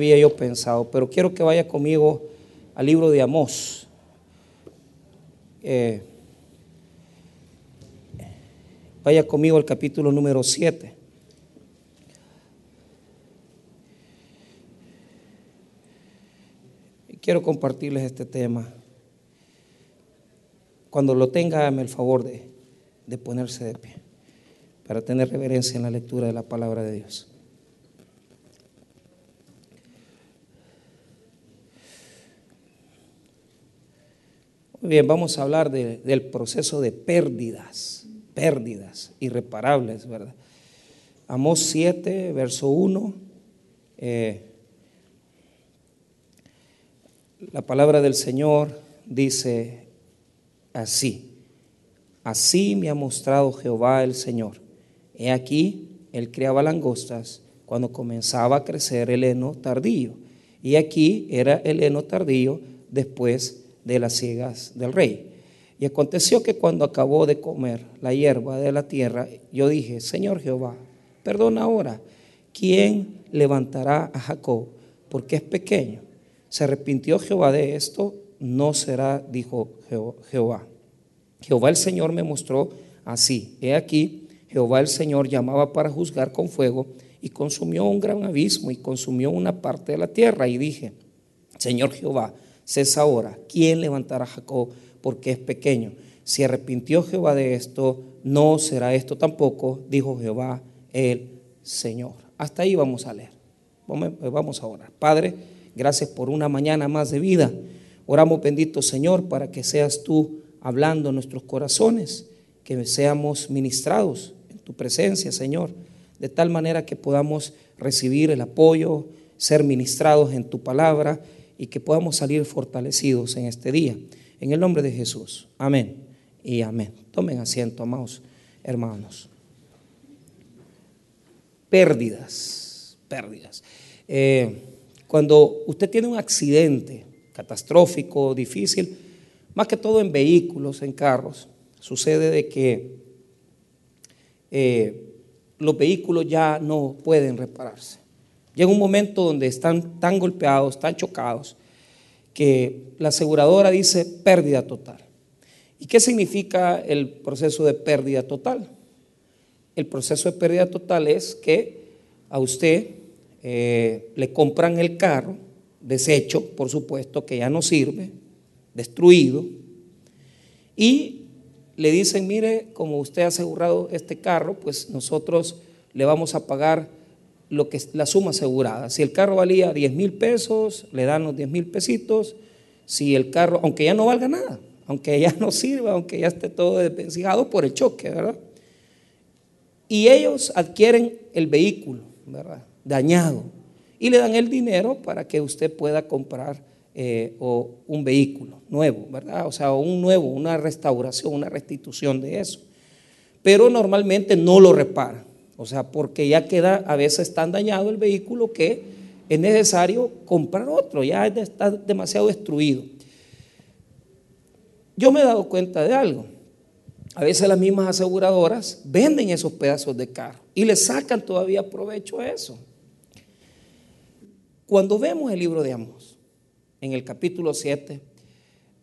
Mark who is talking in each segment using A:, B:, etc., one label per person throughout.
A: había yo pensado, pero quiero que vaya conmigo al libro de Amós. Eh, vaya conmigo al capítulo número 7. Quiero compartirles este tema. Cuando lo tenga, hágame el favor de, de ponerse de pie para tener reverencia en la lectura de la palabra de Dios. Muy bien, vamos a hablar del proceso de pérdidas, pérdidas irreparables, ¿verdad? Amós 7, verso 1. Eh, la palabra del Señor dice así. Así me ha mostrado Jehová el Señor. He aquí, él criaba langostas cuando comenzaba a crecer el heno tardío. Y aquí era el heno tardío después de las ciegas del rey. Y aconteció que cuando acabó de comer la hierba de la tierra, yo dije, Señor Jehová, perdona ahora, ¿quién levantará a Jacob? Porque es pequeño. Se arrepintió Jehová de esto, no será, dijo Jehová. Jehová el Señor me mostró así. He aquí, Jehová el Señor llamaba para juzgar con fuego y consumió un gran abismo y consumió una parte de la tierra. Y dije, Señor Jehová, cesa ahora. ¿Quién levantará a Jacob? Porque es pequeño. Si arrepintió Jehová de esto, no será esto tampoco, dijo Jehová el Señor. Hasta ahí vamos a leer. Vamos a orar. Padre, gracias por una mañana más de vida. Oramos, bendito Señor, para que seas tú hablando en nuestros corazones, que seamos ministrados en tu presencia, Señor, de tal manera que podamos recibir el apoyo, ser ministrados en tu palabra y que podamos salir fortalecidos en este día. En el nombre de Jesús. Amén y amén. Tomen asiento, amados hermanos. Pérdidas, pérdidas. Eh, cuando usted tiene un accidente catastrófico, difícil, más que todo en vehículos, en carros, sucede de que eh, los vehículos ya no pueden repararse. Llega un momento donde están tan golpeados, tan chocados, que la aseguradora dice pérdida total. ¿Y qué significa el proceso de pérdida total? El proceso de pérdida total es que a usted eh, le compran el carro, deshecho, por supuesto, que ya no sirve, destruido, y le dicen, mire, como usted ha asegurado este carro, pues nosotros le vamos a pagar lo que la suma asegurada. Si el carro valía 10 mil pesos, le dan los 10 mil pesitos. Si el carro, aunque ya no valga nada, aunque ya no sirva, aunque ya esté todo desvencijado por el choque, ¿verdad? Y ellos adquieren el vehículo, ¿verdad? Dañado. Y le dan el dinero para que usted pueda comprar eh, un vehículo nuevo, ¿verdad? O sea, un nuevo, una restauración, una restitución de eso. Pero normalmente no lo reparan. O sea, porque ya queda a veces tan dañado el vehículo que es necesario comprar otro, ya está demasiado destruido. Yo me he dado cuenta de algo. A veces las mismas aseguradoras venden esos pedazos de carro y le sacan todavía provecho a eso. Cuando vemos el libro de Amos, en el capítulo 7,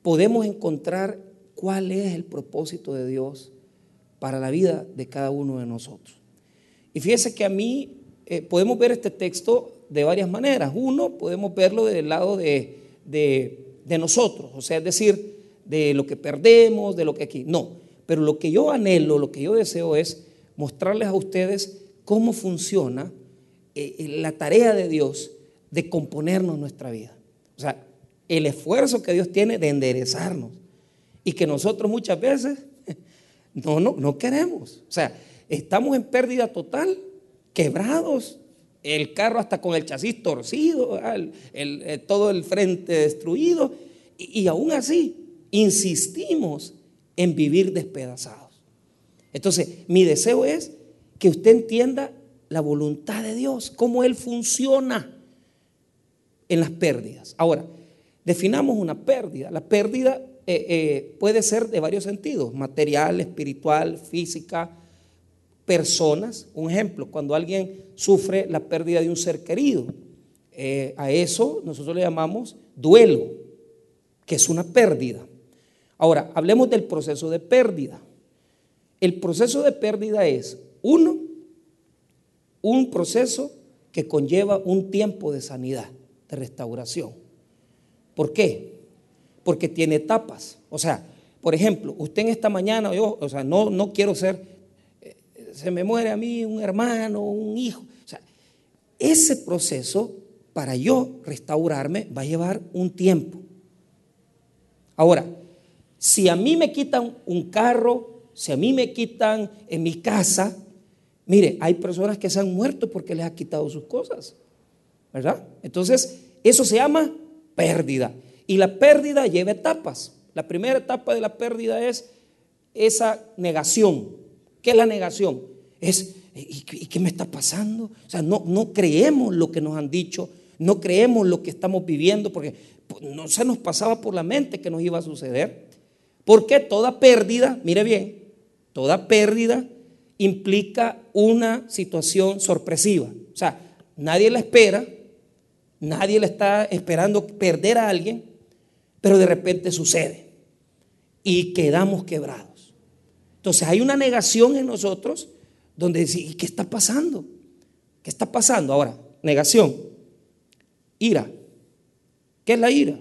A: podemos encontrar cuál es el propósito de Dios para la vida de cada uno de nosotros. Y fíjese que a mí eh, podemos ver este texto de varias maneras. Uno, podemos verlo del lado de, de, nosotros, o sea, es decir, de lo que perdemos, de lo que aquí. No, pero lo que yo anhelo, lo que yo deseo es mostrarles a ustedes cómo funciona eh, eh, la tarea de Dios de componernos nuestra vida. O sea, el esfuerzo que Dios tiene de enderezarnos y que nosotros muchas veces no, no, no queremos. O sea, estamos en pérdida total, quebrados, el carro hasta con el chasis torcido, eh, todo el frente destruido, y, y aún así insistimos en vivir despedazados. Entonces, mi deseo es que usted entienda la voluntad de Dios, cómo Él funciona en las pérdidas. Ahora, definamos una pérdida. La pérdida eh, eh, puede ser de varios sentidos, material, espiritual, física, personas. Un ejemplo, cuando alguien sufre la pérdida de un ser querido, eh, a eso nosotros le llamamos duelo, que es una pérdida. Ahora, hablemos del proceso de pérdida. El proceso de pérdida es, uno, un proceso que conlleva un tiempo de sanidad, de restauración. ¿Por qué? Porque tiene etapas. O sea, por ejemplo, usted en esta mañana, yo, o sea, no, no quiero ser, se me muere a mí un hermano, un hijo. O sea, ese proceso para yo restaurarme va a llevar un tiempo. Ahora, si a mí me quitan un carro, si a mí me quitan en mi casa, mire, hay personas que se han muerto porque les ha quitado sus cosas, ¿verdad? Entonces, eso se llama pérdida. Y la pérdida lleva etapas. La primera etapa de la pérdida es esa negación. ¿Qué es la negación? Es, ¿y, qué me está pasando? O sea, no, no creemos lo que nos han dicho, no creemos lo que estamos viviendo, porque pues, no se nos pasaba por la mente que nos iba a suceder. Porque toda pérdida, mire bien, toda pérdida implica una situación sorpresiva. O sea, nadie la espera, nadie le está esperando perder a alguien, pero de repente sucede y quedamos quebrados. Entonces hay una negación en nosotros donde decimos, ¿qué está pasando? ¿Qué está pasando ahora? Negación. Ira. ¿Qué es la ira?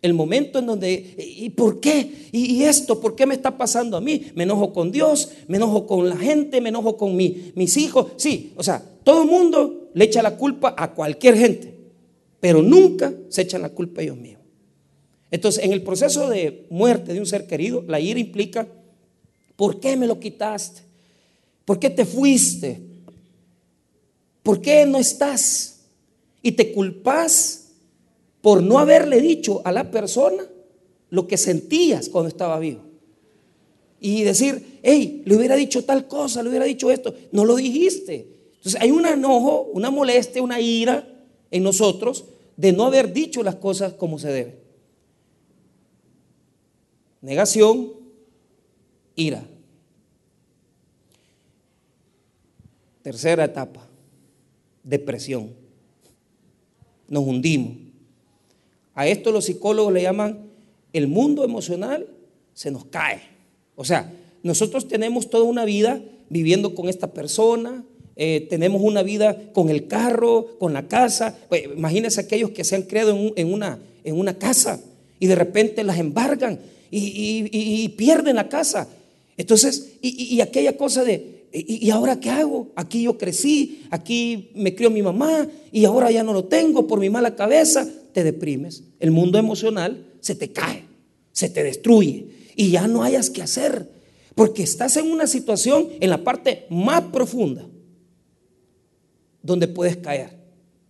A: El momento en donde, ¿y por qué? ¿Y esto? ¿Por qué me está pasando a mí? Me enojo con Dios, me enojo con la gente, me enojo con mis hijos. Sí, o sea, todo el mundo le echa la culpa a cualquier gente, pero nunca se echan la culpa a ellos mismos. Entonces, en el proceso de muerte de un ser querido, la ira implica, ¿por qué me lo quitaste? ¿Por qué te fuiste? ¿Por qué no estás? Y te culpas por no haberle dicho a la persona lo que sentías cuando estaba vivo. Y decir, hey, le hubiera dicho tal cosa, le hubiera dicho esto, no lo dijiste. Entonces hay un enojo, una molestia, una ira en nosotros de no haber dicho las cosas como se debe. Negación, ira. Tercera etapa, depresión. Nos hundimos. A esto los psicólogos le llaman el mundo emocional se nos cae. O sea, nosotros tenemos toda una vida viviendo con esta persona, eh, tenemos una vida con el carro, con la casa. Pues, imagínense aquellos que se han creado en, una, en una casa y de repente las embargan y, pierden la casa. Entonces, y, aquella cosa de, ¿y, ahora qué hago? Aquí yo crecí, aquí me crió mi mamá y ahora ya no lo tengo por mi mala cabeza. Te deprimes. El mundo emocional se te cae, se te destruye y ya no hayas que hacer porque estás en una situación en la parte más profunda donde puedes caer.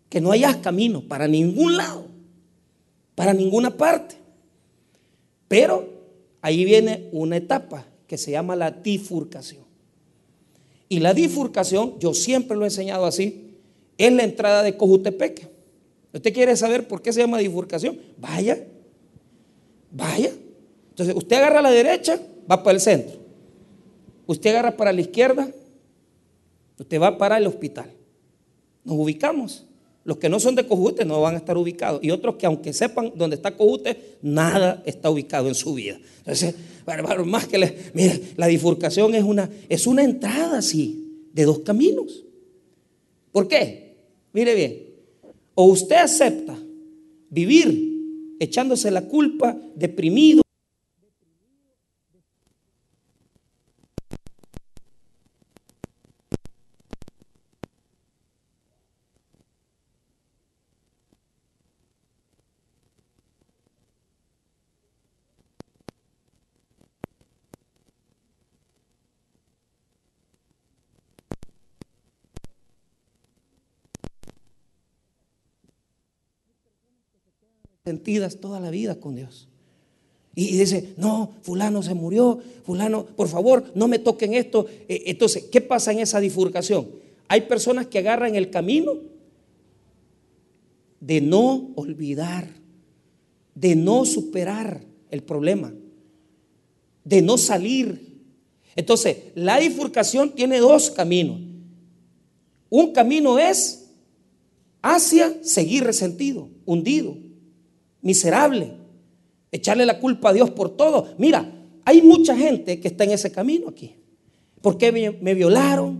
A: Que no hayas camino para ningún lado, para ninguna parte. Pero ahí viene una etapa que se llama la difurcación. Y la difurcación, yo siempre lo he enseñado así, es la entrada de Cojutepec. ¿Usted quiere saber por qué se llama difurcación? Vaya, vaya. Entonces, usted agarra a la derecha, va para el centro. Usted agarra para la izquierda, usted va para el hospital. Nos ubicamos. Los que no son de Cojute no van a estar ubicados. Y otros que aunque sepan dónde está Cojute, nada está ubicado en su vida. Entonces, más que le, mire, la bifurcación es una, es una entrada así, de dos caminos. ¿Por qué? Mire bien, o usted acepta vivir echándose la culpa, deprimido, toda la vida con Dios. Y dice, no, fulano se murió, fulano, por favor, no me toquen esto. E, entonces, ¿qué pasa en esa bifurcación? Hay personas que agarran el camino de no olvidar, de no superar el problema, de no salir. Entonces, la bifurcación tiene dos caminos. Un camino es hacia seguir resentido, hundido, miserable, echarle la culpa a Dios por todo. Mira, hay mucha gente que está en ese camino aquí. ¿Por qué me, violaron?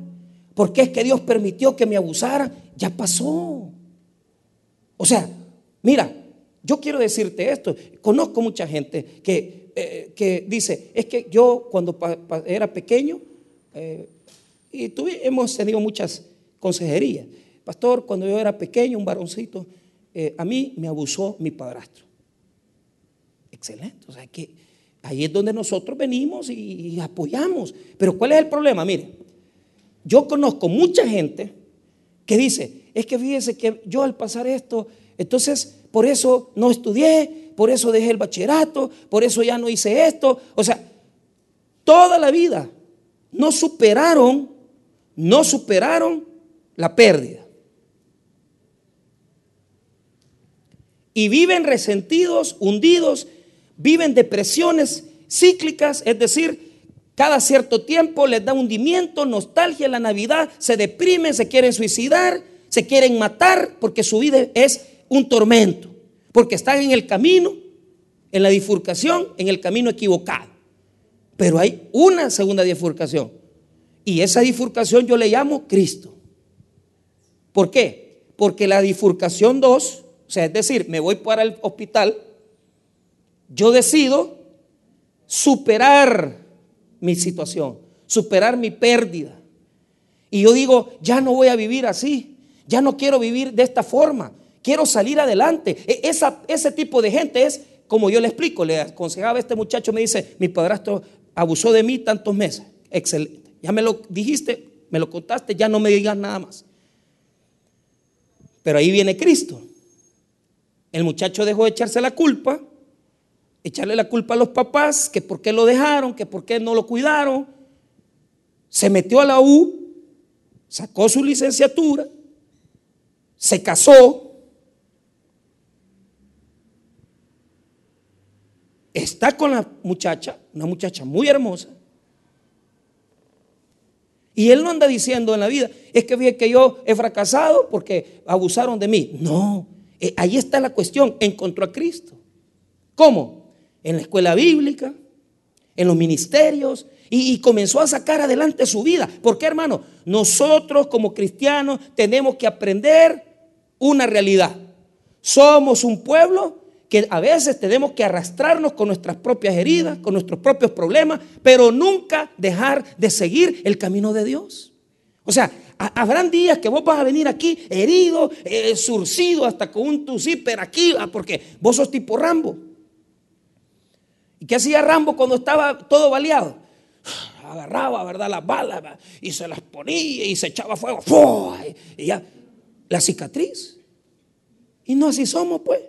A: ¿Por qué es que Dios permitió que me abusara? Ya pasó. O sea, mira, yo quiero decirte esto. Conozco mucha gente que, eh, que dice, es que yo cuando era pequeño, eh, y tuve, hemos tenido muchas consejerías. Pastor, cuando yo era pequeño, un varoncito, eh, a mí me abusó mi padrastro. Excelente. O sea que ahí es donde nosotros venimos y, apoyamos. Pero ¿cuál es el problema? Mire, yo conozco mucha gente que dice, es que fíjese que yo al pasar esto, entonces por eso no estudié, por eso dejé el bachillerato, por eso ya no hice esto. O sea, toda la vida no superaron, no superaron la pérdida. Y viven resentidos, hundidos, viven depresiones cíclicas, es decir, cada cierto tiempo les da hundimiento, nostalgia la Navidad, se deprimen, se quieren suicidar, se quieren matar porque su vida es un tormento, porque están en el camino, en la bifurcación, en el camino equivocado. Pero hay una segunda bifurcación. Y esa bifurcación yo le llamo Cristo. ¿Por qué? Porque la bifurcación 2, o sea, es decir, me voy para el hospital, yo decido superar mi situación, superar mi pérdida. Y yo digo, ya no voy a vivir así, ya no quiero vivir de esta forma, quiero salir adelante. E, esa, ese tipo de gente es, como yo le explico, le aconsejaba a este muchacho, me dice, mi padrastro abusó de mí tantos meses. Excelente. Ya me lo dijiste, me lo contaste, ya no me digas nada más. Pero ahí viene Cristo. El muchacho dejó de echarse la culpa echarle la culpa a los papás, que por qué lo dejaron, que por qué no lo cuidaron. Se metió a la U, sacó su licenciatura, se casó, está con la muchacha, una muchacha muy hermosa. Y él no anda diciendo en la vida, es que fíjate que yo he fracasado porque abusaron de mí. No, eh, ahí está la cuestión, encontró a Cristo. ¿Cómo? en la escuela bíblica, en los ministerios, y, comenzó a sacar adelante su vida. ¿Por qué, hermano? Nosotros como cristianos tenemos que aprender una realidad. Somos un pueblo que a veces tenemos que arrastrarnos con nuestras propias heridas, con nuestros propios problemas, pero nunca dejar de seguir el camino de Dios. O sea, habrán días que vos vas a venir aquí herido, eh, surcido, hasta con un tucíper aquí, ah, porque vos sos tipo Rambo. ¿Y qué hacía Rambo cuando estaba todo baleado? Agarraba, ¿verdad? Las balas y se las ponía y se echaba fuego. Y ya, la cicatriz. Y no así somos, pues.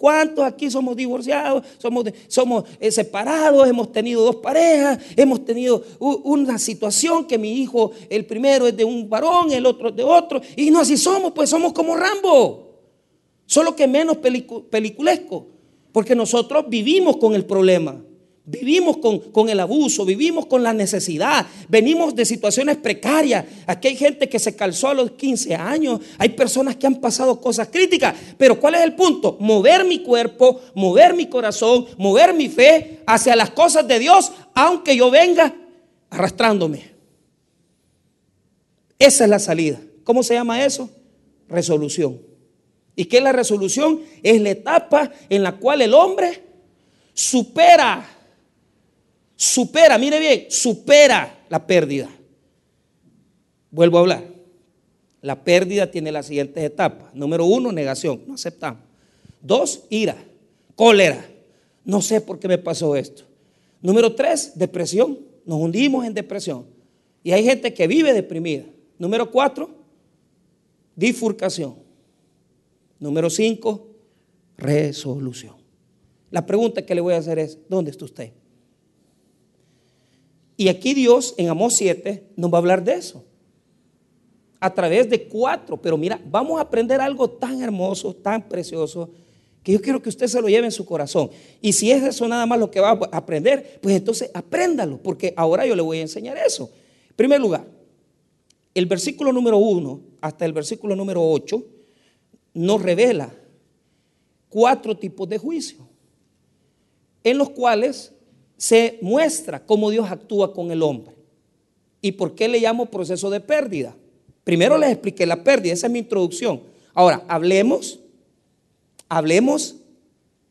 A: ¿Cuántos aquí somos divorciados? Somos, somos eh, separados, hemos tenido dos parejas, hemos tenido una situación que mi hijo, el primero es de un varón, el otro es de otro. Y no así somos, pues somos como Rambo. Solo que menos peliculesco. Porque nosotros vivimos con el problema, vivimos con, el abuso, vivimos con la necesidad, venimos de situaciones precarias. Aquí hay gente que se calzó a los 15 años, hay personas que han pasado cosas críticas, pero ¿cuál es el punto? Mover mi cuerpo, mover mi corazón, mover mi fe hacia las cosas de Dios, aunque yo venga arrastrándome. Esa es la salida. ¿Cómo se llama eso? Resolución. ¿Y qué es la resolución? Es la etapa en la cual el hombre supera, supera, mire bien, supera la pérdida. Vuelvo a hablar. La pérdida tiene las siguientes etapas. Número uno, negación, no aceptamos. Dos, ira, cólera. No sé por qué me pasó esto. Número tres, depresión. Nos hundimos en depresión. Y hay gente que vive deprimida. Número cuatro, bifurcación. Número 5, resolución. La pregunta que le voy a hacer es, ¿dónde está usted? Y aquí Dios en Amós 7 nos va a hablar de eso. A través de cuatro. Pero mira, vamos a aprender algo tan hermoso, tan precioso, que yo quiero que usted se lo lleve en su corazón. Y si es eso nada más lo que va a aprender, pues entonces apréndalo, porque ahora yo le voy a enseñar eso. En primer lugar, el versículo número 1 hasta el versículo número 8 nos revela cuatro tipos de juicio, en los cuales se muestra cómo Dios actúa con el hombre. ¿Y por qué le llamo proceso de pérdida? Primero les expliqué la pérdida, esa es mi introducción. Ahora, hablemos, hablemos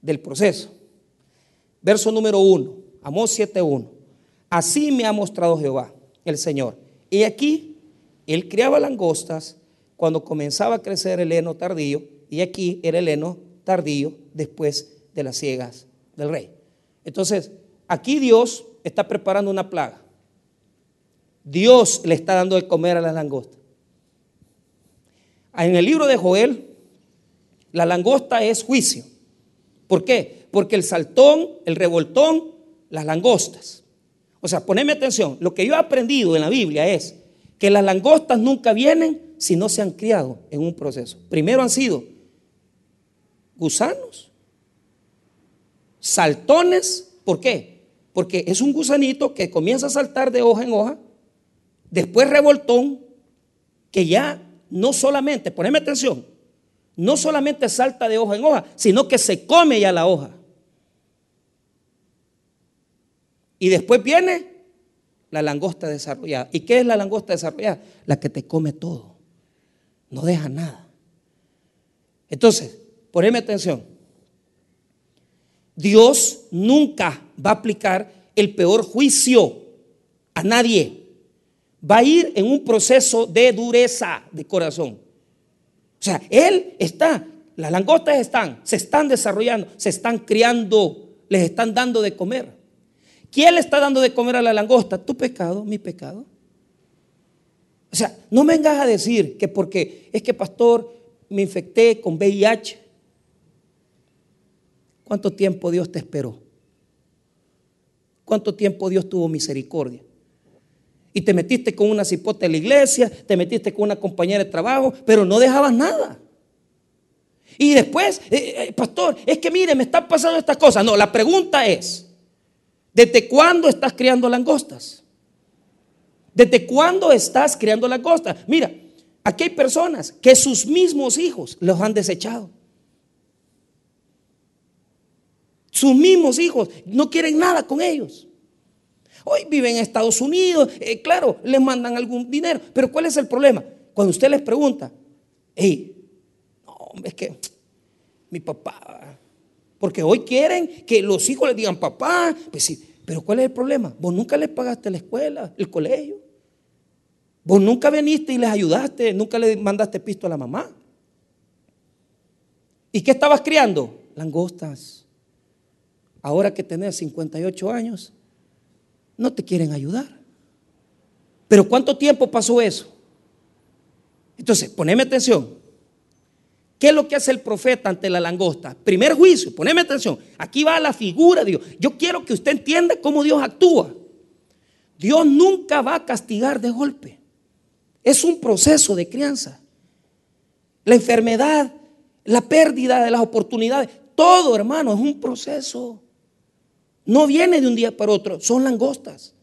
A: del proceso. Verso número uno, Amós 7.1. Así me ha mostrado Jehová, el Señor. Y aquí, él criaba langostas cuando comenzaba a crecer el heno tardío, y aquí era el heno tardío después de las ciegas del rey. Entonces, aquí Dios está preparando una plaga. Dios le está dando de comer a las langostas. En el libro de Joel, la langosta es juicio. ¿Por qué? Porque el saltón, el revoltón, las langostas. O sea, poneme atención, lo que yo he aprendido en la Biblia es que las langostas nunca vienen si no se han criado en un proceso. Primero han sido gusanos, saltones, ¿por qué? Porque es un gusanito que comienza a saltar de hoja en hoja, después revoltón, que ya no solamente, poneme atención, no solamente salta de hoja en hoja, sino que se come ya la hoja. Y después viene la langosta desarrollada. ¿Y qué es la langosta desarrollada? La que te come todo. No deja nada. Entonces, poneme atención. Dios nunca va a aplicar el peor juicio a nadie. Va a ir en un proceso de dureza de corazón. O sea, Él está, las langostas están, se están desarrollando, se están criando, les están dando de comer. ¿Quién le está dando de comer a la langosta? Tu pecado, mi pecado. O sea, no me vengas a decir que porque es que, pastor, me infecté con VIH. ¿Cuánto tiempo Dios te esperó? ¿Cuánto tiempo Dios tuvo misericordia? Y te metiste con una cipota de la iglesia, te metiste con una compañera de trabajo, pero no dejabas nada. Y después, eh, eh, pastor, es que mire, me están pasando estas cosas. No, la pregunta es, ¿desde cuándo estás criando langostas? ¿Desde cuándo estás criando langostas? Mira, aquí hay personas que sus mismos hijos los han desechado. Sus mismos hijos no quieren nada con ellos. Hoy viven en Estados Unidos, eh, claro, les mandan algún dinero, pero ¿cuál es el problema? Cuando usted les pregunta, hey, no, es que mi papá, porque hoy quieren que los hijos les digan papá, pues pero ¿cuál es el problema? Vos nunca les pagaste la escuela, el colegio. Vos nunca viniste y les ayudaste, nunca le mandaste pisto a la mamá. ¿Y qué estabas criando? Langostas. Ahora que tenés 58 años, no te quieren ayudar. Pero ¿cuánto tiempo pasó eso? Entonces, poneme atención. ¿Qué es lo que hace el profeta ante la langosta? Primer juicio, poneme atención. Aquí va la figura de Dios. Yo quiero que usted entienda cómo Dios actúa. Dios nunca va a castigar de golpe. Es un proceso de crianza. La enfermedad, la pérdida de las oportunidades, todo hermano es un proceso. No viene de un día para otro, son langostas.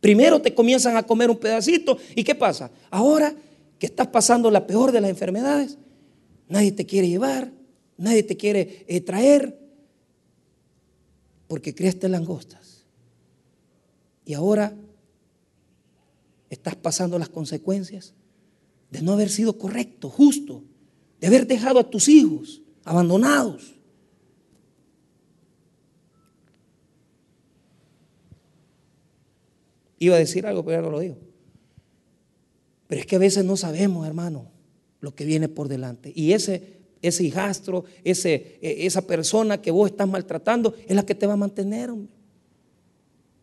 A: Primero te comienzan a comer un pedacito y ¿qué pasa? Ahora que estás pasando la peor de las enfermedades, nadie te quiere llevar, nadie te quiere eh, traer, porque creaste langostas. Y ahora estás pasando las consecuencias de no haber sido correcto, justo, de haber dejado a tus hijos abandonados. Iba a decir algo, pero ya no lo digo. Pero es que a veces no sabemos, hermano, lo que viene por delante. Y ese, ese hijastro, ese, e, esa persona que vos estás maltratando, es la que te va a mantener.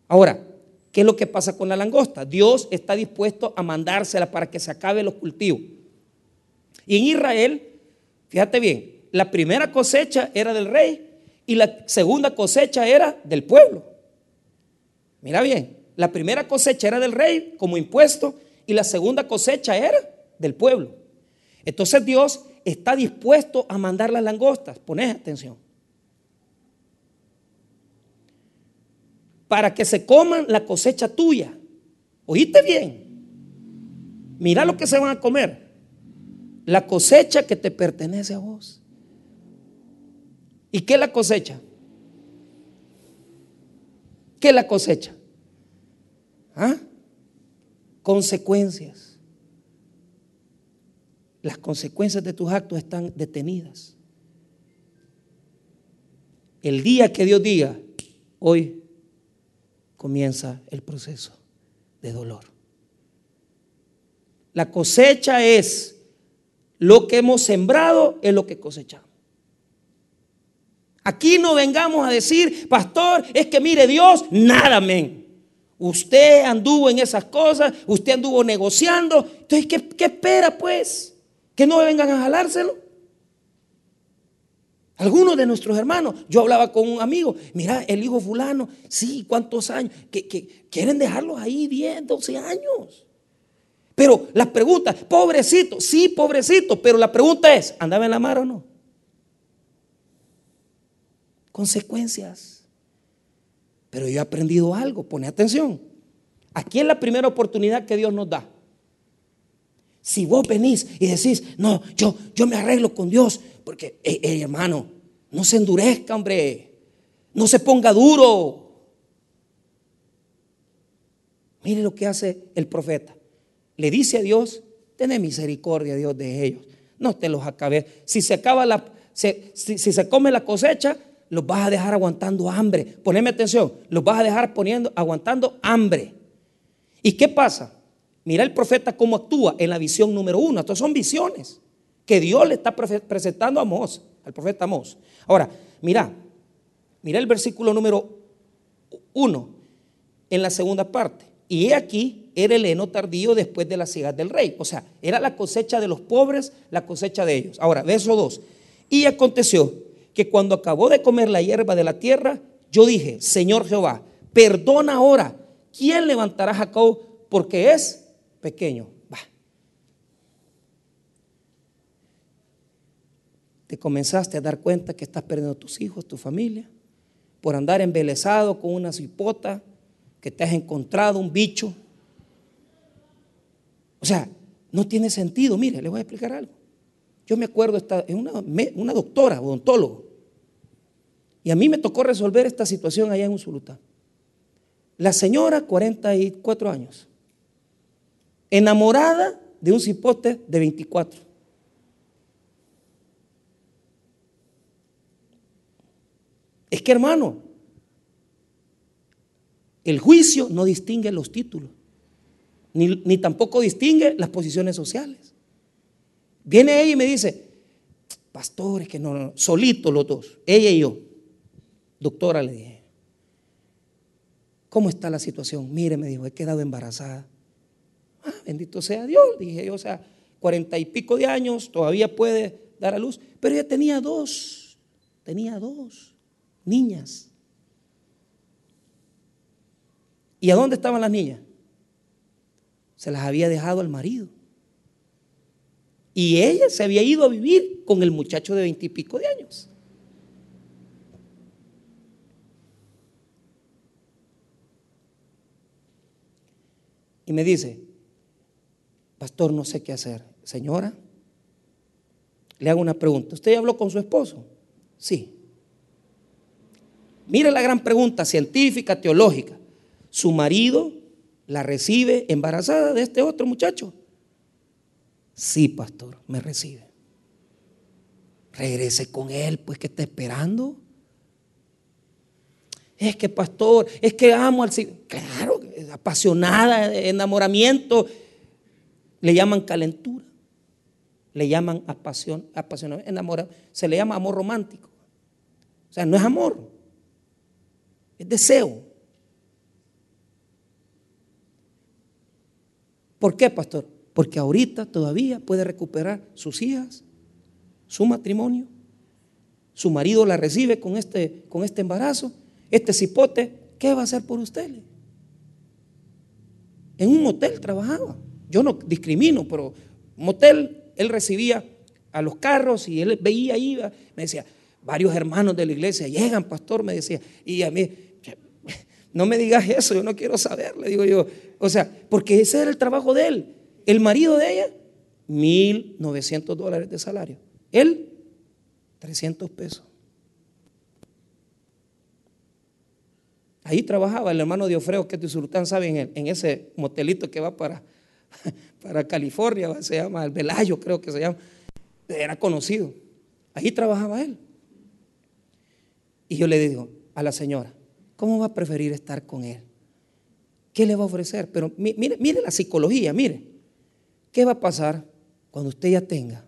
A: Ahora, ¿qué es lo que pasa con la langosta? Dios está dispuesto a mandársela para que se acabe los cultivos. Y en Israel, fíjate bien, la primera cosecha era del rey y la segunda cosecha era del pueblo. Mira bien, la primera cosecha era del rey como impuesto y la segunda cosecha era del pueblo. Entonces Dios está dispuesto a mandar las langostas. Poned atención. Para que se coman la cosecha tuya. Oíste bien. Mira lo que se van a comer. la cosecha que te pertenece a vos. ¿Y qué es la cosecha? ¿Qué es la cosecha? ¿Ah? Consecuencias. Las consecuencias de tus actos están detenidas. El día que Dios diga, hoy comienza el proceso de dolor. La cosecha es lo que hemos sembrado, es lo que cosechamos. Aquí no vengamos a decir, pastor, es que mire Dios, nada, men. Usted anduvo en esas cosas, usted anduvo negociando. Entonces, ¿qué, qué espera pues? Que no vengan a jalárselo. Algunos de nuestros hermanos, yo hablaba con un amigo, mira, el hijo fulano, sí, ¿cuántos años? Que, que quieren dejarlos ahí 10, 12 años. Pero la pregunta, pobrecito, sí, pobrecito, pero la pregunta es, ¿andaba en la mar o no? Consecuencias. Pero yo he aprendido algo, pone atención. Aquí es la primera oportunidad que Dios nos da. Si vos venís y decís, no, yo, yo me arreglo con Dios, porque, eh, eh, hermano, no se endurezca, hombre, no se ponga duro. Mire lo que hace el profeta. Le dice a Dios, ten misericordia, Dios, de ellos. No te los acabes. Si se acaba la, si, si se come la cosecha, los vas a dejar aguantando hambre. Poneme atención, los vas a dejar poniendo, aguantando hambre. ¿Y qué pasa? Mira el profeta cómo actúa en la visión número uno. Estas son visiones que Dios le está presentando a Mos, al profeta Mos. Ahora, mira, mira el versículo número uno en la segunda parte. Y he aquí era el heno tardío después de la ciudad del rey. O sea, era la cosecha de los pobres, la cosecha de ellos. Ahora, verso 2. Y aconteció que cuando acabó de comer la hierba de la tierra, yo dije, Señor Jehová, perdona ahora, ¿quién levantará a Jacob? Porque es pequeño. Va. Te comenzaste a dar cuenta que estás perdiendo tus hijos, tu familia, por andar embelesado con una cipota, que te has encontrado un bicho. O sea, no tiene sentido. Mire, le voy a explicar algo. Yo me acuerdo, es una, una doctora, odontólogo, y a mí me tocó resolver esta situación allá en Usulután. La señora, 44 años, enamorada de un cipote de 24. Es que hermano, el juicio no distingue los títulos, ni, ni tampoco distingue las posiciones sociales. Viene ella y me dice, pastores, que no, no, solitos los dos, ella y yo. Doctora, le dije, ¿cómo está la situación? Mire, me dijo, he quedado embarazada. Ah, bendito sea Dios, dije yo, o sea, cuarenta y pico de años, todavía puede dar a luz, pero ella tenía dos, tenía dos niñas. ¿Y a dónde estaban las niñas? Se las había dejado al marido. Y ella se había ido a vivir con el muchacho de veintipico de años. Y me dice, pastor, no sé qué hacer. Señora, le hago una pregunta. ¿Usted habló con su esposo? Sí. Mire la gran pregunta científica, teológica. ¿Su marido la recibe embarazada de este otro muchacho? Sí, pastor, me recibe. Regrese con él, pues que está esperando. Es que, pastor, es que amo al Señor. Claro, apasionada, enamoramiento. Le llaman calentura. Le llaman apasión, apasionamiento, enamoramiento. Se le llama amor romántico. O sea, no es amor. Es deseo. ¿Por qué, pastor? Porque ahorita todavía puede recuperar sus hijas, su matrimonio. Su marido la recibe con este, con este embarazo. Este cipote, ¿qué va a hacer por usted? En un motel trabajaba. Yo no discrimino, pero motel, él recibía a los carros y él veía, iba, me decía, varios hermanos de la iglesia llegan, pastor, me decía, y a mí, no me digas eso, yo no quiero saber, le digo yo. O sea, porque ese era el trabajo de él. El marido de ella 1.900 dólares de salario. Él, 300 pesos. Ahí trabajaba el hermano de Ofreo, que disfrutan, ¿saben? En, ese motelito que va para, para California, se llama el Velayo, creo que se llama. Era conocido. Ahí trabajaba él. Y yo le digo a la señora, ¿cómo va a preferir estar con él? ¿Qué le va a ofrecer? Pero mire, mire la psicología, mire. ¿Qué va a pasar cuando usted ya tenga?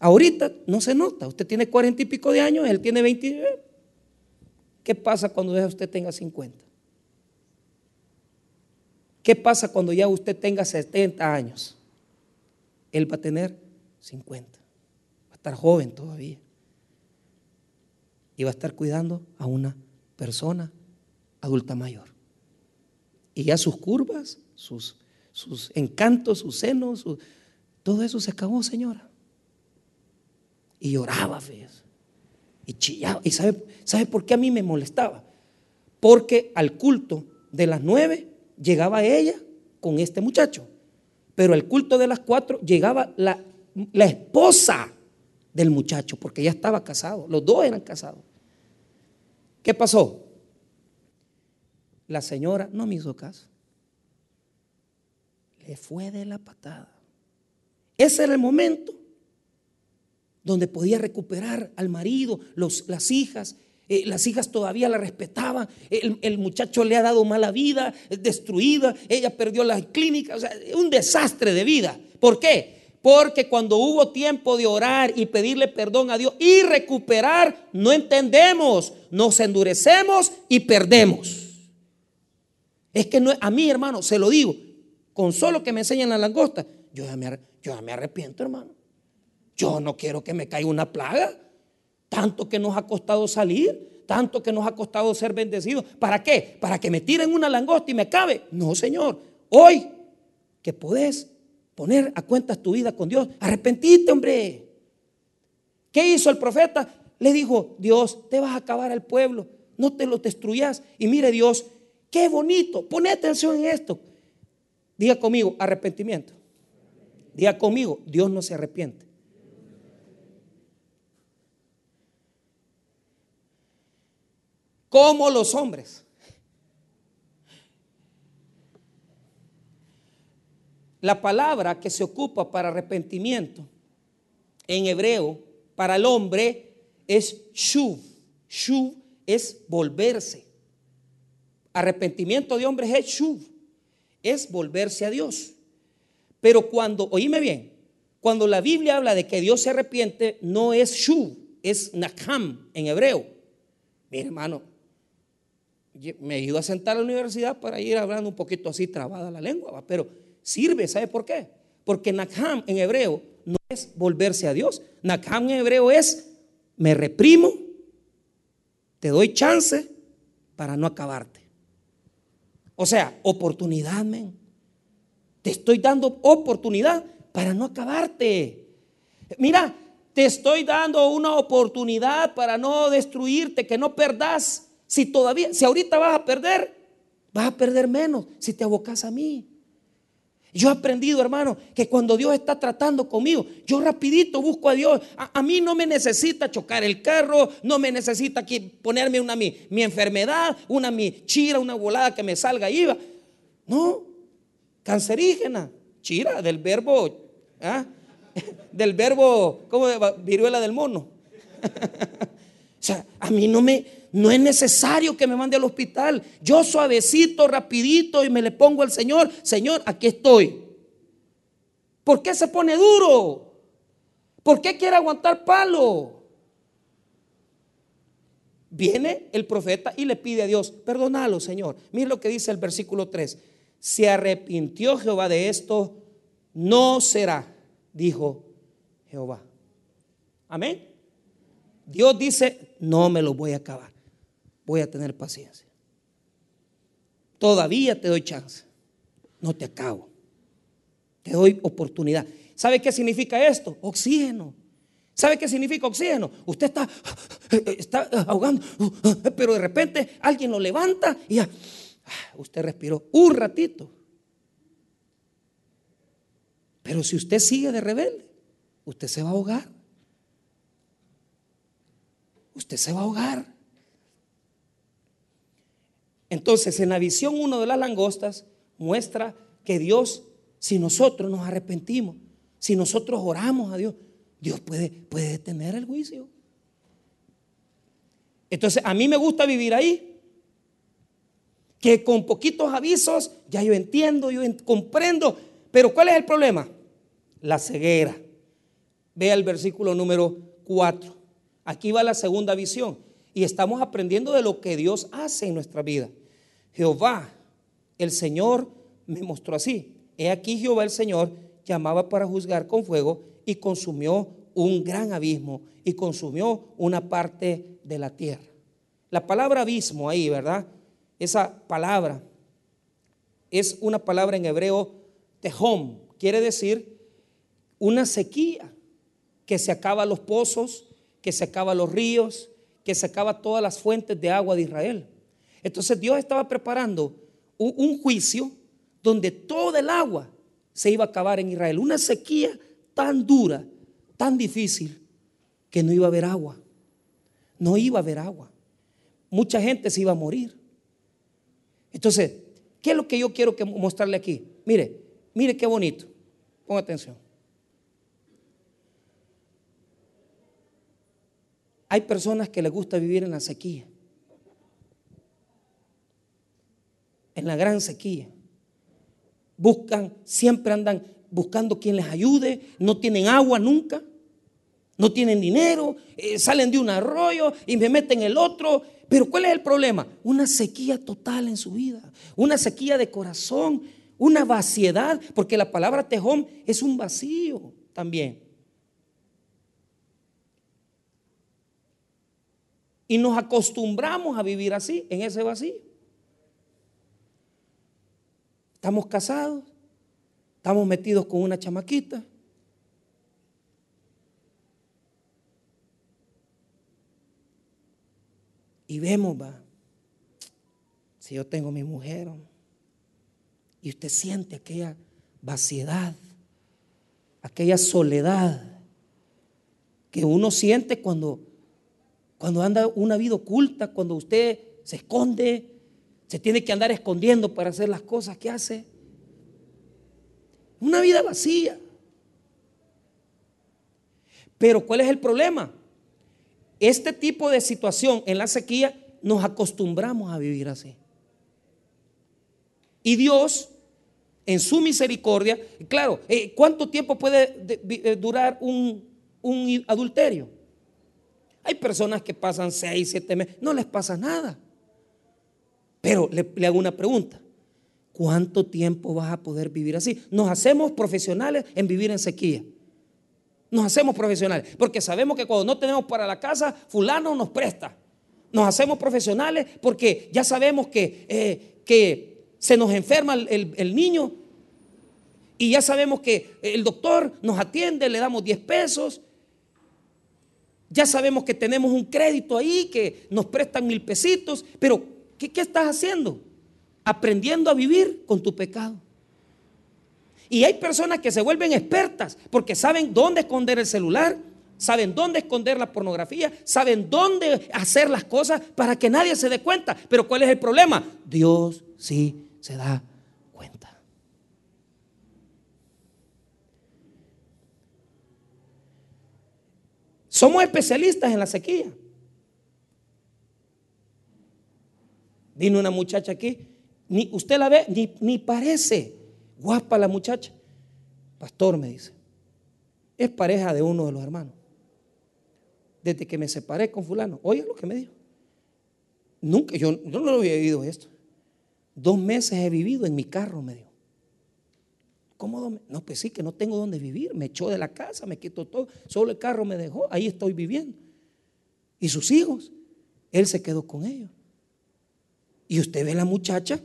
A: Ahorita no se nota. Usted tiene cuarenta y pico de años, él tiene 29. ¿Qué pasa cuando ya usted tenga 50? ¿Qué pasa cuando ya usted tenga 70 años? Él va a tener 50. Va a estar joven todavía. Y va a estar cuidando a una persona adulta mayor. Y ya sus curvas, sus, sus encantos, sus senos, todo eso se acabó, señora. Y lloraba, fíjese. Y chillaba. ¿Y sabe, sabe por qué a mí me molestaba? Porque al culto de las nueve llegaba ella con este muchacho. Pero al culto de las cuatro llegaba la, la esposa del muchacho, porque ya estaba casado. Los dos eran casados. ¿Qué pasó? La señora no me hizo caso. Fue de la patada. Ese era el momento donde podía recuperar al marido, los, las hijas. Eh, las hijas todavía la respetaban. El, muchacho le ha dado mala vida, destruida. Ella perdió la clínica. O sea, un desastre de vida. ¿Por qué? Porque cuando hubo tiempo de orar y pedirle perdón a Dios y recuperar, no entendemos, nos endurecemos y perdemos. Es que a mí, hermano, se lo digo, con solo que me enseñen la langosta, yo ya me, arrepiento, hermano. Yo no quiero que me caiga una plaga. Tanto que nos ha costado salir, tanto que nos ha costado ser bendecidos. ¿Para qué? ¿Para que me tiren una langosta y me cabe? No, Señor. Hoy que podés poner a cuentas tu vida con Dios, arrepentite, hombre. ¿Qué hizo el profeta? Le dijo, Dios, te vas a acabar al pueblo, no te lo destruyas. Y mire Dios, Qué bonito. Pone atención en esto. Diga conmigo, arrepentimiento. Diga conmigo, Dios no se arrepiente. Como los hombres. La palabra que se ocupa para arrepentimiento en hebreo para el hombre es shuv. Shuv es volverse. Arrepentimiento de hombres es shuv, es volverse a Dios. Pero cuando, oíme bien, cuando la Biblia habla de que Dios se arrepiente, no es shuv, es nakam en hebreo. Mi hermano, me he ido a sentar a la universidad para ir hablando un poquito así trabada la lengua, pero sirve, ¿sabe por qué? Porque nakam en hebreo no es volverse a Dios. Nakam en hebreo es me reprimo, te doy chance para no acabarte. O sea, oportunidad, men. Te estoy dando oportunidad para no acabarte. Mira, te estoy dando una oportunidad para no destruirte, que no perdas. Si todavía, si ahorita vas a perder, vas a perder menos si te abocas a mí. Yo he aprendido, hermano, que cuando Dios está tratando conmigo, yo rapidito busco a Dios. A, mí no me necesita chocar el carro, no me necesita aquí ponerme una mi, mi enfermedad, una mi chira, una volada que me salga iba. No, cancerígena, chira, del verbo, ¿ah? del verbo, ¿cómo? Viruela del mono. sea, a mí no me, no es necesario que me mande al hospital. Yo suavecito, rapidito y me le pongo al Señor. Señor, aquí estoy. ¿Por qué se pone duro? ¿Por qué quiere aguantar palo? Viene el profeta y le pide a Dios, perdónalo, Señor. Mire lo que dice el versículo 3. Se arrepintió Jehová de esto, no será, dijo Jehová. Amén. Dios dice, no me lo voy a acabar voy a tener paciencia. Todavía te doy chance. No te acabo. Te doy oportunidad. ¿Sabe qué significa esto? Oxígeno. ¿Sabe qué significa oxígeno? Usted está, está ahogando, pero de repente alguien lo levanta y ya, usted respiró un ratito. Pero si usted sigue de rebelde, usted se va a ahogar. Usted se va a ahogar. Entonces, en la visión uno de las langostas muestra que Dios, si nosotros nos arrepentimos, si nosotros oramos a Dios, Dios puede, puede detener el juicio. Entonces, a mí me gusta vivir ahí. Que con poquitos avisos ya yo entiendo, yo comprendo. Pero ¿cuál es el problema? La ceguera. Vea el versículo número 4. Aquí va la segunda visión. Y estamos aprendiendo de lo que Dios hace en nuestra vida. Jehová, el Señor, me mostró así. He aquí Jehová el Señor llamaba para juzgar con fuego y consumió un gran abismo y consumió una parte de la tierra. La palabra abismo ahí, ¿verdad? Esa palabra es una palabra en hebreo tehom, quiere decir una sequía que se acaba los pozos, que se acaba los ríos, que se acaba todas las fuentes de agua de Israel. Entonces Dios estaba preparando un, juicio donde todo el agua se iba a acabar en Israel. Una sequía tan dura, tan difícil, que no iba a haber agua. No iba a haber agua. Mucha gente se iba a morir. Entonces, ¿qué es lo que yo quiero que mostrarle aquí? Mire, mire qué bonito. Ponga atención. Hay personas que les gusta vivir en la sequía. En la gran sequía. Buscan, siempre andan buscando quien les ayude, no tienen agua nunca, no tienen dinero, eh, salen de un arroyo y me meten el otro. Pero ¿cuál es el problema? Una sequía total en su vida, una sequía de corazón, una vaciedad, porque la palabra tejón es un vacío también. Y nos acostumbramos a vivir así, en ese vacío. Estamos casados, Estamos metidos con una chamaquita. Y vemos, va, si yo tengo mi mujer, y usted siente aquella vaciedad, aquella soledad que uno siente cuando, cuando anda una vida oculta, cuando usted se esconde, se tiene que andar escondiendo para hacer las cosas que hace. Una vida vacía. Pero ¿cuál es el problema? Este tipo de situación en la sequía nos acostumbramos a vivir así. Y Dios, en su misericordia, claro, eh, ¿cuánto tiempo puede eh, durar un, adulterio? Hay personas que pasan seis, siete meses, no les pasa nada. Pero le hago una pregunta. ¿Cuánto tiempo vas a poder vivir así? Nos hacemos profesionales en vivir en sequía. Nos hacemos profesionales. Porque sabemos que cuando no tenemos para la casa, fulano nos presta. Nos hacemos profesionales porque ya sabemos que, eh, que se nos enferma el, el niño y ya sabemos que el doctor nos atiende, le damos 10 pesos. Ya sabemos que tenemos un crédito ahí, que nos prestan mil pesitos. Pero, ¿qué, estás haciendo? aprendiendo a vivir con tu pecado. Y hay personas que se vuelven expertas porque saben dónde esconder el celular, saben dónde esconder la pornografía, saben dónde hacer las cosas para que nadie se dé cuenta. Pero ¿cuál es el problema? Dios sí se da cuenta. Somos especialistas en la sequía. Vino una muchacha aquí ni, usted la ve, ni, ni parece guapa la muchacha. Pastor me dice, es pareja de uno de los hermanos. Desde que me separé con fulano, oye lo que me dijo. Nunca, yo, no lo había vivido esto. Dos meses he vivido en mi carro, me dijo. ¿Cómo? No, pues sí, que no tengo dónde vivir. Me echó de la casa, me quitó todo. Solo el carro me dejó. Ahí estoy viviendo. Y sus hijos, él se quedó con ellos. Y usted ve la muchacha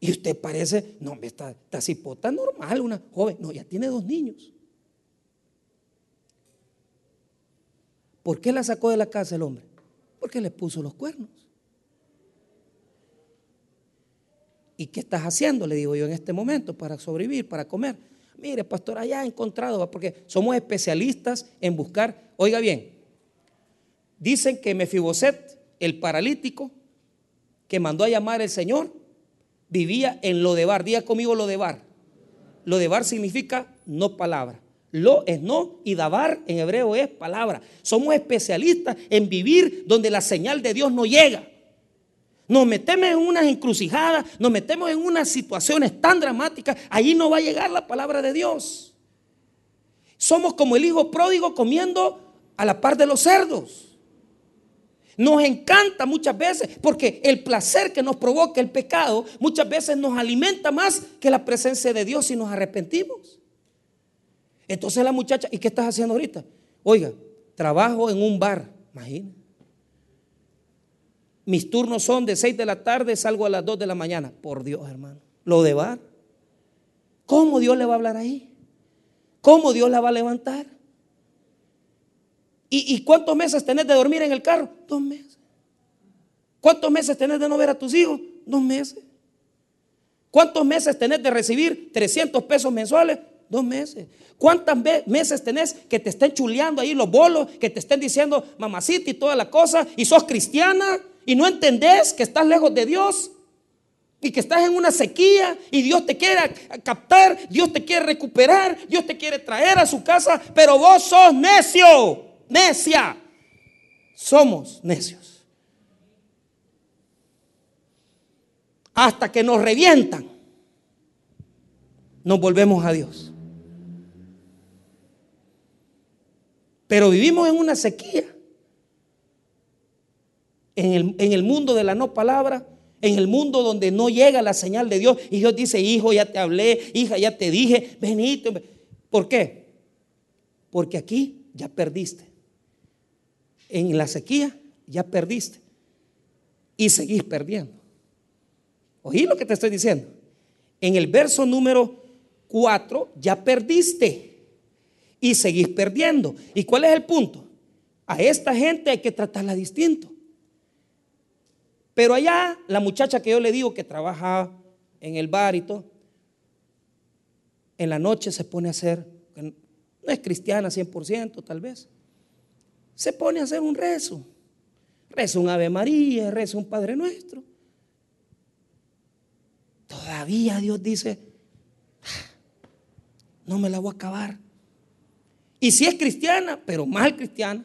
A: y usted parece, no, está, está cipota normal, una joven. No, ya tiene dos niños. ¿Por qué la sacó de la casa el hombre? Porque le puso los cuernos. ¿Y qué estás haciendo? Le digo yo en este momento para sobrevivir, para comer. Mire, pastor, allá he encontrado, porque somos especialistas en buscar. Oiga bien, dicen que Mefiboset, el paralítico, que mandó a llamar el Señor, vivía en Lodebar. Diga conmigo Lodebar. Lodebar significa no palabra. Lo es no y dabar en hebreo es palabra. Somos especialistas en vivir donde la señal de Dios no llega. Nos metemos en unas encrucijadas, nos metemos en unas situaciones tan dramáticas, allí no va a llegar la palabra de Dios. Somos como el hijo pródigo comiendo a la par de los cerdos. Nos encanta muchas veces porque el placer que nos provoca el pecado muchas veces nos alimenta más que la presencia de Dios si nos arrepentimos. Entonces la muchacha, ¿y qué estás haciendo ahorita? Oiga, trabajo en un bar, imagínate. Mis turnos son de 6 de la tarde, salgo a las 2 de la mañana. Por Dios, hermano. Lo de bar. ¿Cómo Dios le va a hablar ahí? ¿Cómo Dios la va a levantar? ¿Y, cuántos meses tenés de dormir en el carro? Dos meses. ¿Cuántos meses tenés de no ver a tus hijos? Dos meses. ¿Cuántos meses tenés de recibir 300 pesos mensuales? Dos meses. ¿Cuántas meses tenés que te estén chuleando ahí los bolos, que te estén diciendo mamacita y toda la cosa, y sos cristiana y no entendés que estás lejos de Dios? y que estás en una sequía y Dios te quiere captar, Dios te quiere recuperar, Dios te quiere traer a su casa, pero vos sos necio necia. Somos necios. Hasta que nos revientan, nos volvemos a Dios. Pero vivimos en una sequía. En el, en el, mundo de la no palabra, en el mundo donde no llega la señal de Dios. Y Dios dice, hijo, ya te hablé, hija, ya te dije, venite. ¿Por qué? Porque aquí ya perdiste en la sequía ya perdiste y seguís perdiendo. Oí lo que te estoy diciendo. En el verso número 4 ya perdiste y seguís perdiendo. ¿Y cuál es el punto? A esta gente hay que tratarla distinto. Pero allá, la muchacha que yo le digo que trabaja en el bar y todo, en la noche se pone a hacer, no es cristiana 100% tal vez, se pone a hacer un rezo. Reza un Ave María, reza un Padre Nuestro. Todavía Dios dice, ah, no me la voy a acabar. Y si es cristiana, pero mal cristiana,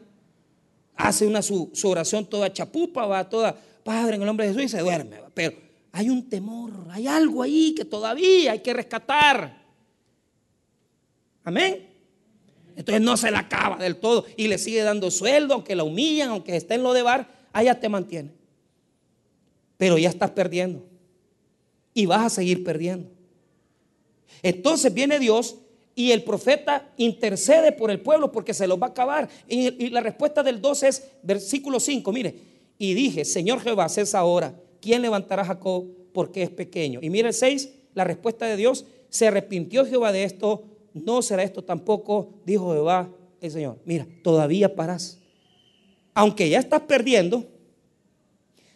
A: hace una su, oración toda chapupa, va toda, Padre, en el nombre de Jesús, y se duerme. Pero hay un temor, hay algo ahí que todavía hay que rescatar. Amén. Entonces no se la acaba del todo y le sigue dando sueldo, aunque la humillan, aunque esté en lo de bar, allá te mantiene. Pero ya estás perdiendo y vas a seguir perdiendo. Entonces viene Dios y el profeta intercede por el pueblo porque se los va a acabar. Y, la respuesta del 12 es versículo 5, mire, y dije, Señor Jehová, es ahora, ¿quién levantará a Jacob porque es pequeño? Y mire el 6, la respuesta de Dios, se arrepintió Jehová de esto no será esto tampoco, dijo Jehová el Señor. Mira, todavía parás. Aunque ya estás perdiendo,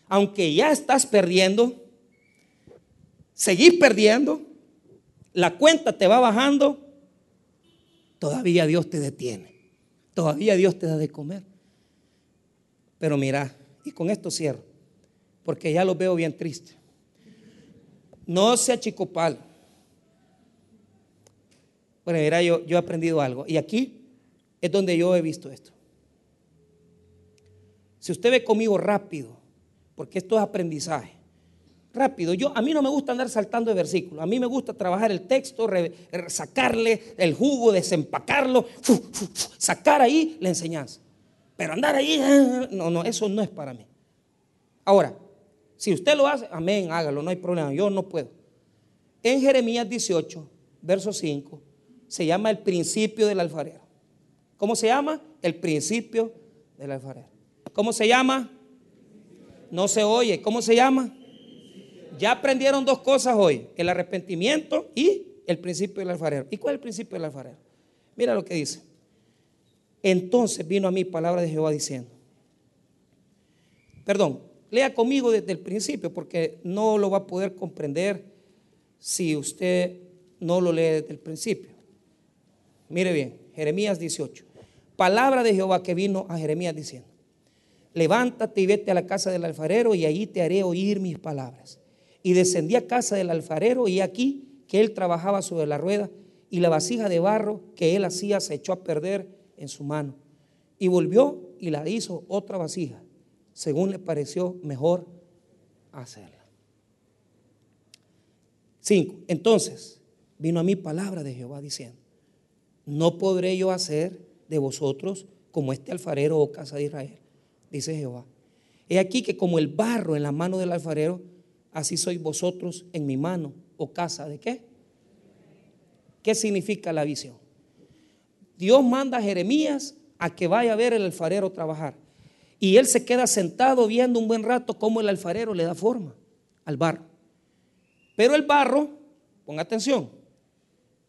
A: aunque ya estás perdiendo, seguís perdiendo, la cuenta te va bajando, todavía Dios te detiene. Todavía Dios te da de comer. Pero mira, y con esto cierro, porque ya lo veo bien triste. No sea chicopal. Bueno, mira, yo, yo he aprendido algo. Y aquí es donde yo he visto esto. Si usted ve conmigo rápido, porque esto es aprendizaje, rápido. Yo, a mí no me gusta andar saltando de versículos. A mí me gusta trabajar el texto, sacarle el jugo, desempacarlo, sacar ahí la enseñanza. Pero andar ahí, ah, no, no, eso no es para mí. Ahora, si usted lo hace, amén, hágalo, no hay problema. Yo no puedo. En Jeremías 18, verso 5, se llama el principio del alfarero. ¿Cómo se llama? El principio del alfarero. ¿Cómo se llama? No se oye. ¿Cómo se llama? Ya aprendieron dos cosas hoy, el arrepentimiento y el principio del alfarero. ¿Y cuál es el principio del alfarero? Mira lo que dice. Entonces vino a mí palabra de Jehová diciendo, perdón, lea conmigo desde el principio porque no lo va a poder comprender si usted no lo lee desde el principio. Mire bien, Jeremías 18. Palabra de Jehová que vino a Jeremías diciendo, levántate y vete a la casa del alfarero y allí te haré oír mis palabras. Y descendí a casa del alfarero y aquí que él trabajaba sobre la rueda y la vasija de barro que él hacía se echó a perder en su mano. Y volvió y la hizo otra vasija, según le pareció mejor hacerla. 5. Entonces vino a mí palabra de Jehová diciendo, no podré yo hacer de vosotros como este alfarero o oh casa de Israel, dice Jehová. He aquí que como el barro en la mano del alfarero, así sois vosotros en mi mano, o oh casa de qué? ¿Qué significa la visión? Dios manda a Jeremías a que vaya a ver el alfarero trabajar. Y él se queda sentado viendo un buen rato cómo el alfarero le da forma al barro. Pero el barro, ponga atención,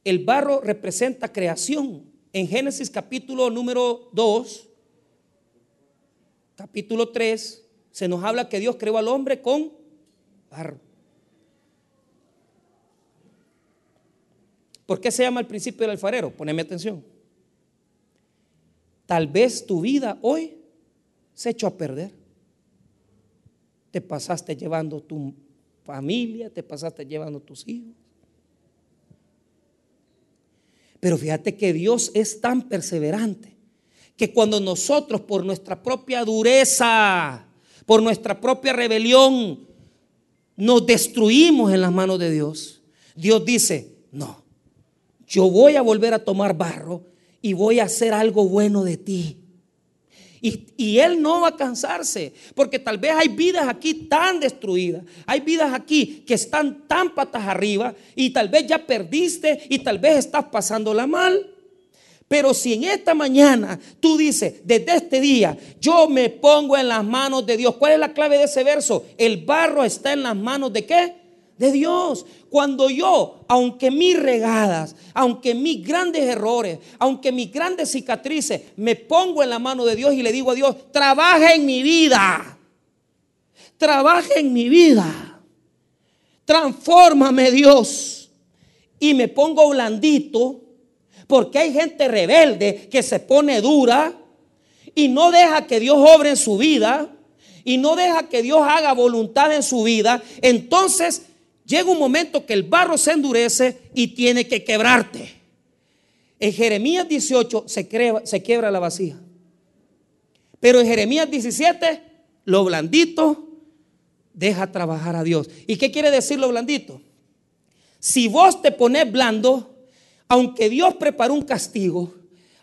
A: el barro representa creación. En Génesis capítulo número 2, capítulo 3, se nos habla que Dios creó al hombre con barro. ¿Por qué se llama el principio del alfarero? Poneme atención. Tal vez tu vida hoy se echó a perder. Te pasaste llevando tu familia, te pasaste llevando tus hijos. Pero fíjate que Dios es tan perseverante que cuando nosotros por nuestra propia dureza, por nuestra propia rebelión, nos destruimos en las manos de Dios, Dios dice, no, yo voy a volver a tomar barro y voy a hacer algo bueno de ti. Y, Él no va a cansarse, porque tal vez hay vidas aquí tan destruidas, hay vidas aquí que están tan patas arriba y tal vez ya perdiste y tal vez estás pasándola mal. Pero si en esta mañana tú dices, desde este día, yo me pongo en las manos de Dios. ¿Cuál es la clave de ese verso? El barro está en las manos de qué? De Dios. Cuando yo, aunque mis regadas, aunque mis grandes errores, aunque mis grandes cicatrices, me pongo en la mano de Dios y le digo a Dios, trabaja en mi vida. Trabaja en mi vida. Transfórmame Dios. Y me pongo blandito. Porque hay gente rebelde que se pone dura y no deja que Dios obre en su vida y no deja que Dios haga voluntad en su vida. Entonces llega un momento que el barro se endurece y tiene que quebrarte. En Jeremías 18 se, se quiebra la vasija. Pero en Jeremías 17, lo blandito deja trabajar a Dios. ¿Y qué quiere decir lo blandito? Si vos te pones blando, aunque Dios preparó un castigo,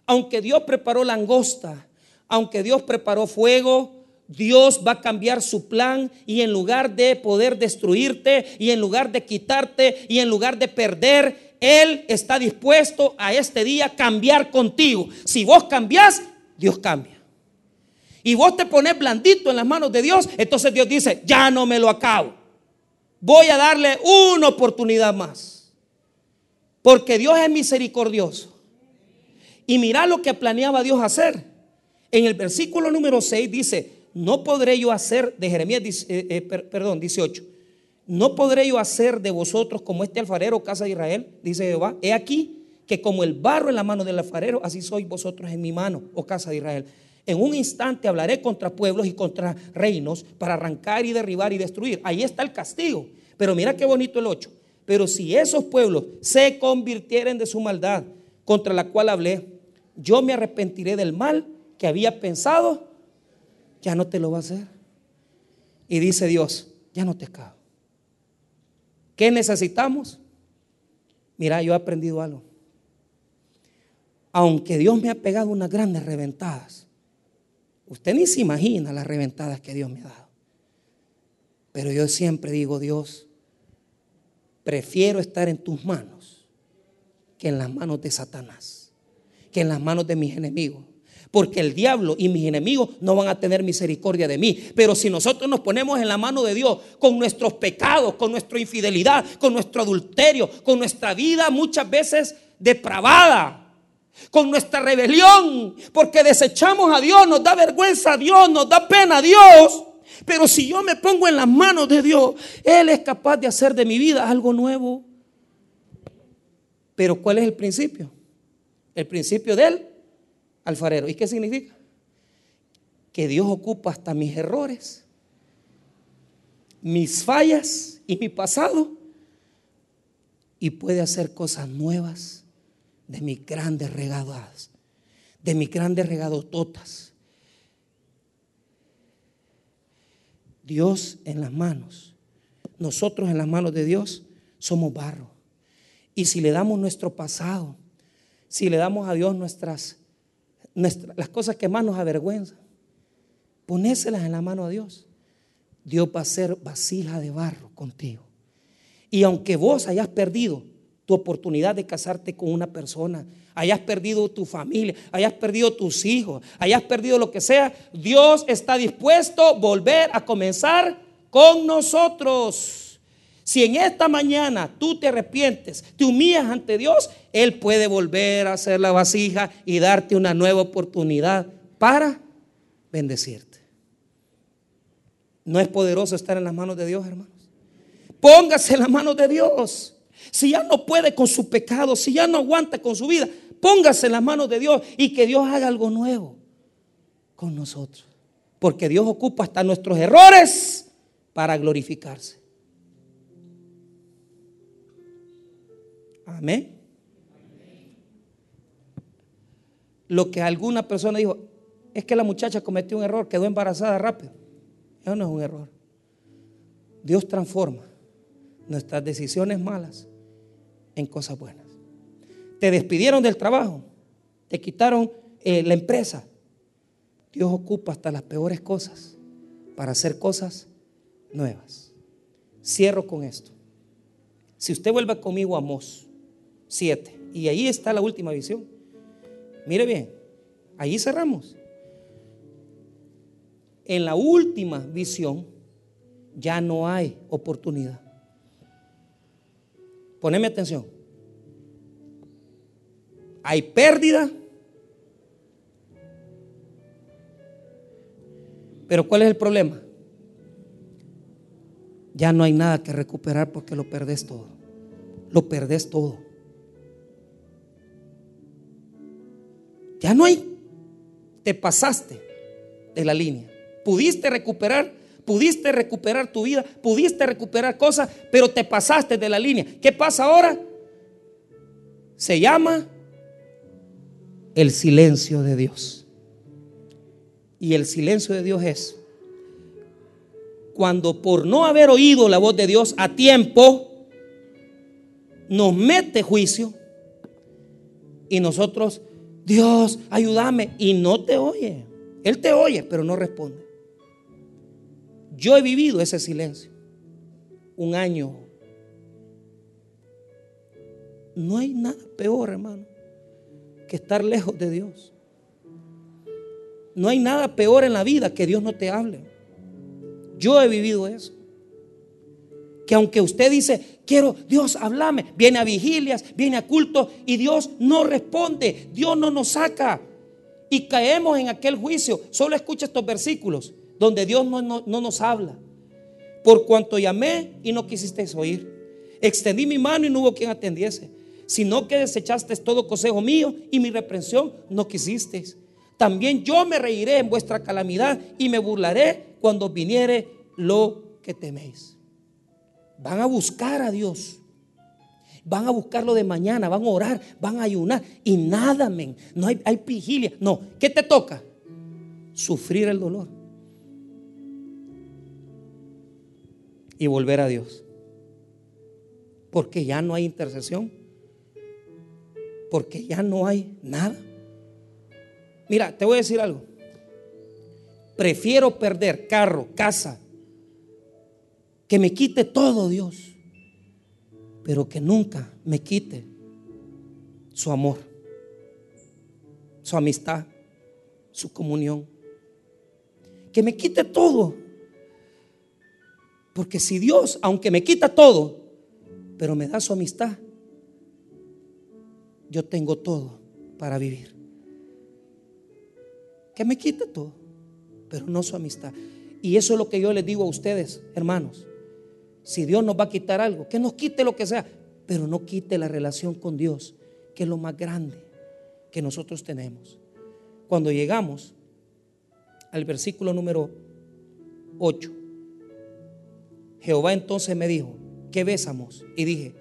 A: aunque Dios preparó langosta, aunque Dios preparó fuego, Dios va a cambiar su plan y en lugar de poder destruirte y en lugar de quitarte y en lugar de perder, Él está dispuesto a este día cambiar contigo. Si vos cambiás, Dios cambia. Y vos te pones blandito en las manos de Dios, entonces Dios dice, ya no me lo acabo. Voy a darle una oportunidad más. Porque Dios es misericordioso. Y mira lo que planeaba Dios hacer. En el versículo número 6 dice, no podré yo hacer, de Jeremías, eh, eh, perdón, 18, no podré yo hacer de vosotros como este alfarero, casa de Israel, dice Jehová. He aquí que como el barro en la mano del alfarero, así sois vosotros en mi mano, oh casa de Israel. En un instante hablaré contra pueblos y contra reinos para arrancar y derribar y destruir. Ahí está el castigo. Pero mira qué bonito el 8. Pero si esos pueblos se convirtieren de su maldad contra la cual hablé, yo me arrepentiré del mal que había pensado ya no te lo va a hacer. Y dice Dios, ya no te cago. ¿Qué necesitamos? Mira, yo he aprendido algo. Aunque Dios me ha pegado unas grandes reventadas, usted ni se imagina las reventadas que Dios me ha dado. Pero yo siempre digo, Dios, prefiero estar en tus manos que en las manos de Satanás, que en las manos de mis enemigos porque el diablo y mis enemigos no van a tener misericordia de mí. Pero si nosotros nos ponemos en la mano de Dios con nuestros pecados, con nuestra infidelidad, con nuestro adulterio, con nuestra vida muchas veces depravada, con nuestra rebelión, porque desechamos a Dios, nos da vergüenza a Dios, nos da pena a Dios. Pero si yo me pongo en las manos de Dios, Él es capaz de hacer de mi vida algo nuevo. Pero ¿cuál es el principio? El principio del alfarero. ¿Y qué significa? Que Dios ocupa hasta mis errores, mis fallas y mi pasado y puede hacer cosas nuevas de mis grandes regadas, de mis grandes regadototas. Dios en las manos, nosotros en las manos de Dios somos barro. Y si le damos nuestro pasado, si le damos a Dios nuestras, nuestras las cosas que más nos avergüenzan, ponéselas en la mano a Dios. Dios va a ser vasija de barro contigo. Y aunque vos hayas perdido tu oportunidad de casarte con una persona, hayas perdido tu familia, hayas perdido tus hijos, hayas perdido lo que sea, Dios está dispuesto a volver a comenzar con nosotros. Si en esta mañana tú te arrepientes, te humillas ante Dios, Él puede volver a hacer la vasija y darte una nueva oportunidad para bendecirte. ¿No es poderoso estar en las manos de Dios, hermanos? Póngase en las manos de Dios. Si ya no puede con su pecado, si ya no aguanta con su vida, póngase en las manos de Dios y que Dios haga algo nuevo con nosotros. Porque Dios ocupa hasta nuestros errores para glorificarse. Amén. Lo que alguna persona dijo, es que la muchacha cometió un error, quedó embarazada rápido. Eso no es un error. Dios transforma nuestras decisiones malas en cosas buenas. Te despidieron del trabajo, te quitaron eh, la empresa. Dios ocupa hasta las peores cosas para hacer cosas nuevas. Cierro con esto. Si usted vuelve conmigo a Mos 7, y ahí está la última visión. Mire bien, ahí cerramos en la última visión ya no hay oportunidad. Poneme atención. Hay pérdida. Pero ¿cuál es el problema? Ya no hay nada que recuperar porque lo perdés todo. Lo perdés todo. Ya no hay. Te pasaste de la línea pudiste recuperar, pudiste recuperar tu vida, pudiste recuperar cosas, pero te pasaste de la línea. ¿Qué pasa ahora? Se llama el silencio de Dios. Y el silencio de Dios es cuando por no haber oído la voz de Dios a tiempo, nos mete juicio y nosotros, Dios, ayúdame, y no te oye. Él te oye, pero no responde. Yo he vivido ese silencio. Un año. No hay nada peor, hermano, que estar lejos de Dios. No hay nada peor en la vida que Dios no te hable. Yo he vivido eso. Que aunque usted dice, quiero, Dios, háblame, viene a vigilias, viene a culto y Dios no responde, Dios no nos saca. Y caemos en aquel juicio. Solo escucha estos versículos donde Dios no, nos habla. Por cuanto llamé y no quisisteis oír. Extendí mi mano y no hubo quien atendiese. Sino que desechaste todo consejo mío y mi reprensión no quisisteis. También yo me reiré en vuestra calamidad y me burlaré cuando viniere lo que teméis. Van a buscar a Dios. Van a buscarlo de mañana, van a orar, van a ayunar y nada, men. No hay, hay vigilia. No, ¿qué te toca? Sufrir el dolor. y volver a Dios. Porque ya no hay intercesión. Porque ya no hay nada. Mira, te voy a decir algo. Prefiero perder carro, casa, que me quite todo Dios, pero que nunca me quite su amor, su amistad, su comunión. Que me quite todo porque si Dios, aunque me quita todo, pero me da su amistad, yo tengo todo para vivir. Que me quite todo, pero no su amistad. Y eso es lo que yo les digo a ustedes, hermanos. Si Dios nos va a quitar algo, que nos quite lo que sea, pero no quite la relación con Dios, que es lo más grande, que nosotros tenemos. Cuando llegamos al versículo número 8, Jehová entonces me dijo, ¿qué besamos? Y dije,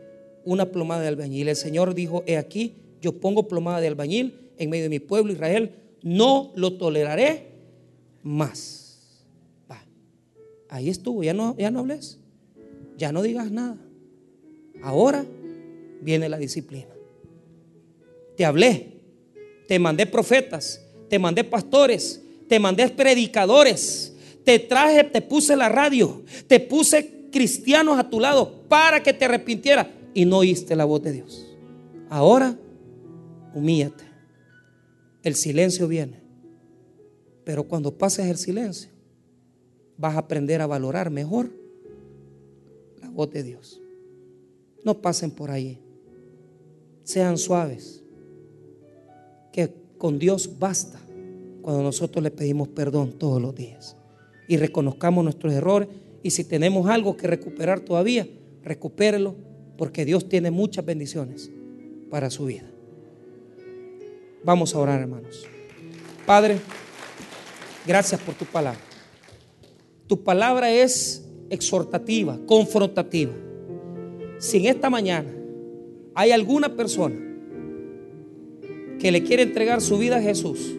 A: una plomada de albañil. El Señor dijo, he aquí, yo pongo plomada de albañil en medio de mi pueblo Israel, no lo toleraré más. Ahí estuvo, ya no, ya no hables, ya no digas nada. Ahora viene la disciplina. Te hablé, te mandé profetas, te mandé pastores, te mandé predicadores, te traje, te puse la radio, te puse cristianos a tu lado para que te arrepintieras y no oíste la voz de Dios. Ahora, humíllate. El silencio viene. Pero cuando pases el silencio, vas a aprender a valorar mejor voz de Dios. No pasen por ahí. Sean suaves. Que con Dios basta cuando nosotros le pedimos perdón todos los días. Y reconozcamos nuestros errores. Y si tenemos algo que recuperar todavía, recupérelo porque Dios tiene muchas bendiciones para su vida. Vamos a orar, hermanos. Padre, gracias por tu palabra. Tu palabra es exhortativa, confrontativa. Si en esta mañana hay alguna persona que le quiere entregar su vida a Jesús,